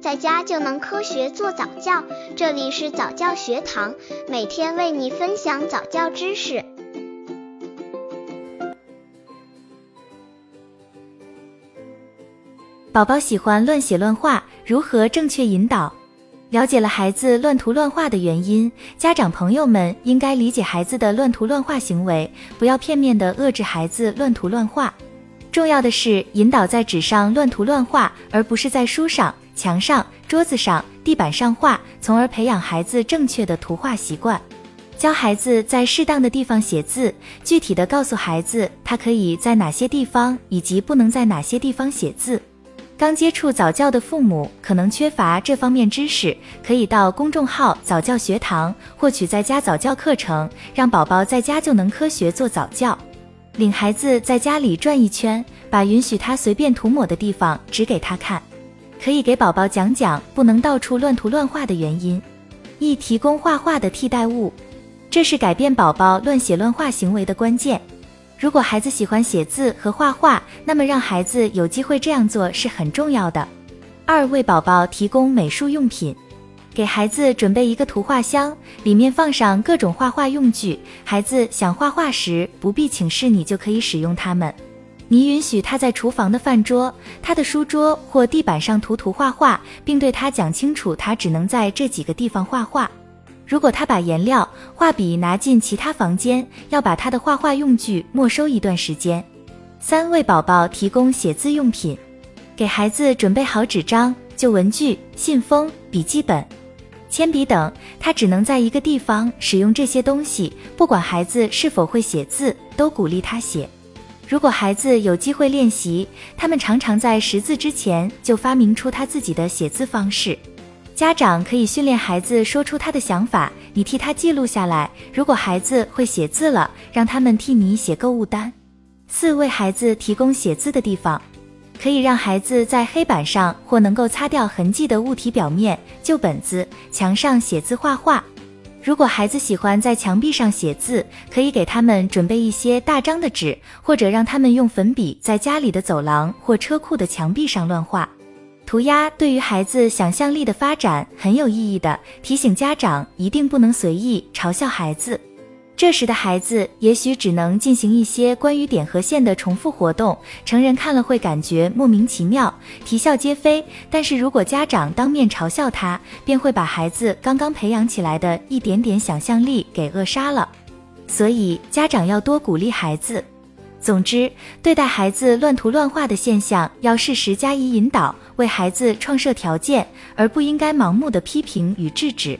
在家就能科学做早教。这里是早教学堂，每天为你分享早教知识。宝宝喜欢乱写乱画，如何正确引导？了解了孩子乱涂乱画的原因，家长朋友们应该理解孩子的乱涂乱画行为，不要片面的遏制孩子乱涂乱画。重要的是引导在纸上乱涂乱画，而不是在书上、墙上、桌子上、地板上画，从而培养孩子正确的图画习惯。教孩子在适当的地方写字，具体的告诉孩子他可以在哪些地方，以及不能在哪些地方写字。刚接触早教的父母可能缺乏这方面知识，可以到公众号早教学堂获取在家早教课程，让宝宝在家就能科学做早教。领孩子在家里转一圈，把允许他随便涂抹的地方指给他看，可以给宝宝讲讲不能到处乱涂乱画的原因。一、提供画画的替代物，这是改变宝宝乱写乱画行为的关键。如果孩子喜欢写字和画画，那么让孩子有机会这样做是很重要的。二、为宝宝提供美术用品，给孩子准备一个图画箱，里面放上各种画画用具。孩子想画画时，不必请示你就可以使用它们。你允许他在厨房的饭桌、他的书桌或地板上涂涂画画，并对他讲清楚，他只能在这几个地方画画。如果他把颜料、画笔拿进其他房间，要把他的画画用具没收一段时间。三、为宝宝提供写字用品，给孩子准备好纸张、旧文具、信封、笔记本、铅笔等，他只能在一个地方使用这些东西。不管孩子是否会写字，都鼓励他写。如果孩子有机会练习，他们常常在识字之前就发明出他自己的写字方式。家长可以训练孩子说出他的想法，你替他记录下来。如果孩子会写字了，让他们替你写购物单。四、为孩子提供写字的地方，可以让孩子在黑板上或能够擦掉痕迹的物体表面，旧本子、墙上写字画画。如果孩子喜欢在墙壁上写字，可以给他们准备一些大张的纸，或者让他们用粉笔在家里的走廊或车库的墙壁上乱画。涂鸦对于孩子想象力的发展很有意义的，提醒家长一定不能随意嘲笑孩子。这时的孩子也许只能进行一些关于点和线的重复活动，成人看了会感觉莫名其妙，啼笑皆非。但是如果家长当面嘲笑他，便会把孩子刚刚培养起来的一点点想象力给扼杀了。所以家长要多鼓励孩子。总之，对待孩子乱涂乱画的现象，要适时加以引导，为孩子创设条件，而不应该盲目的批评与制止。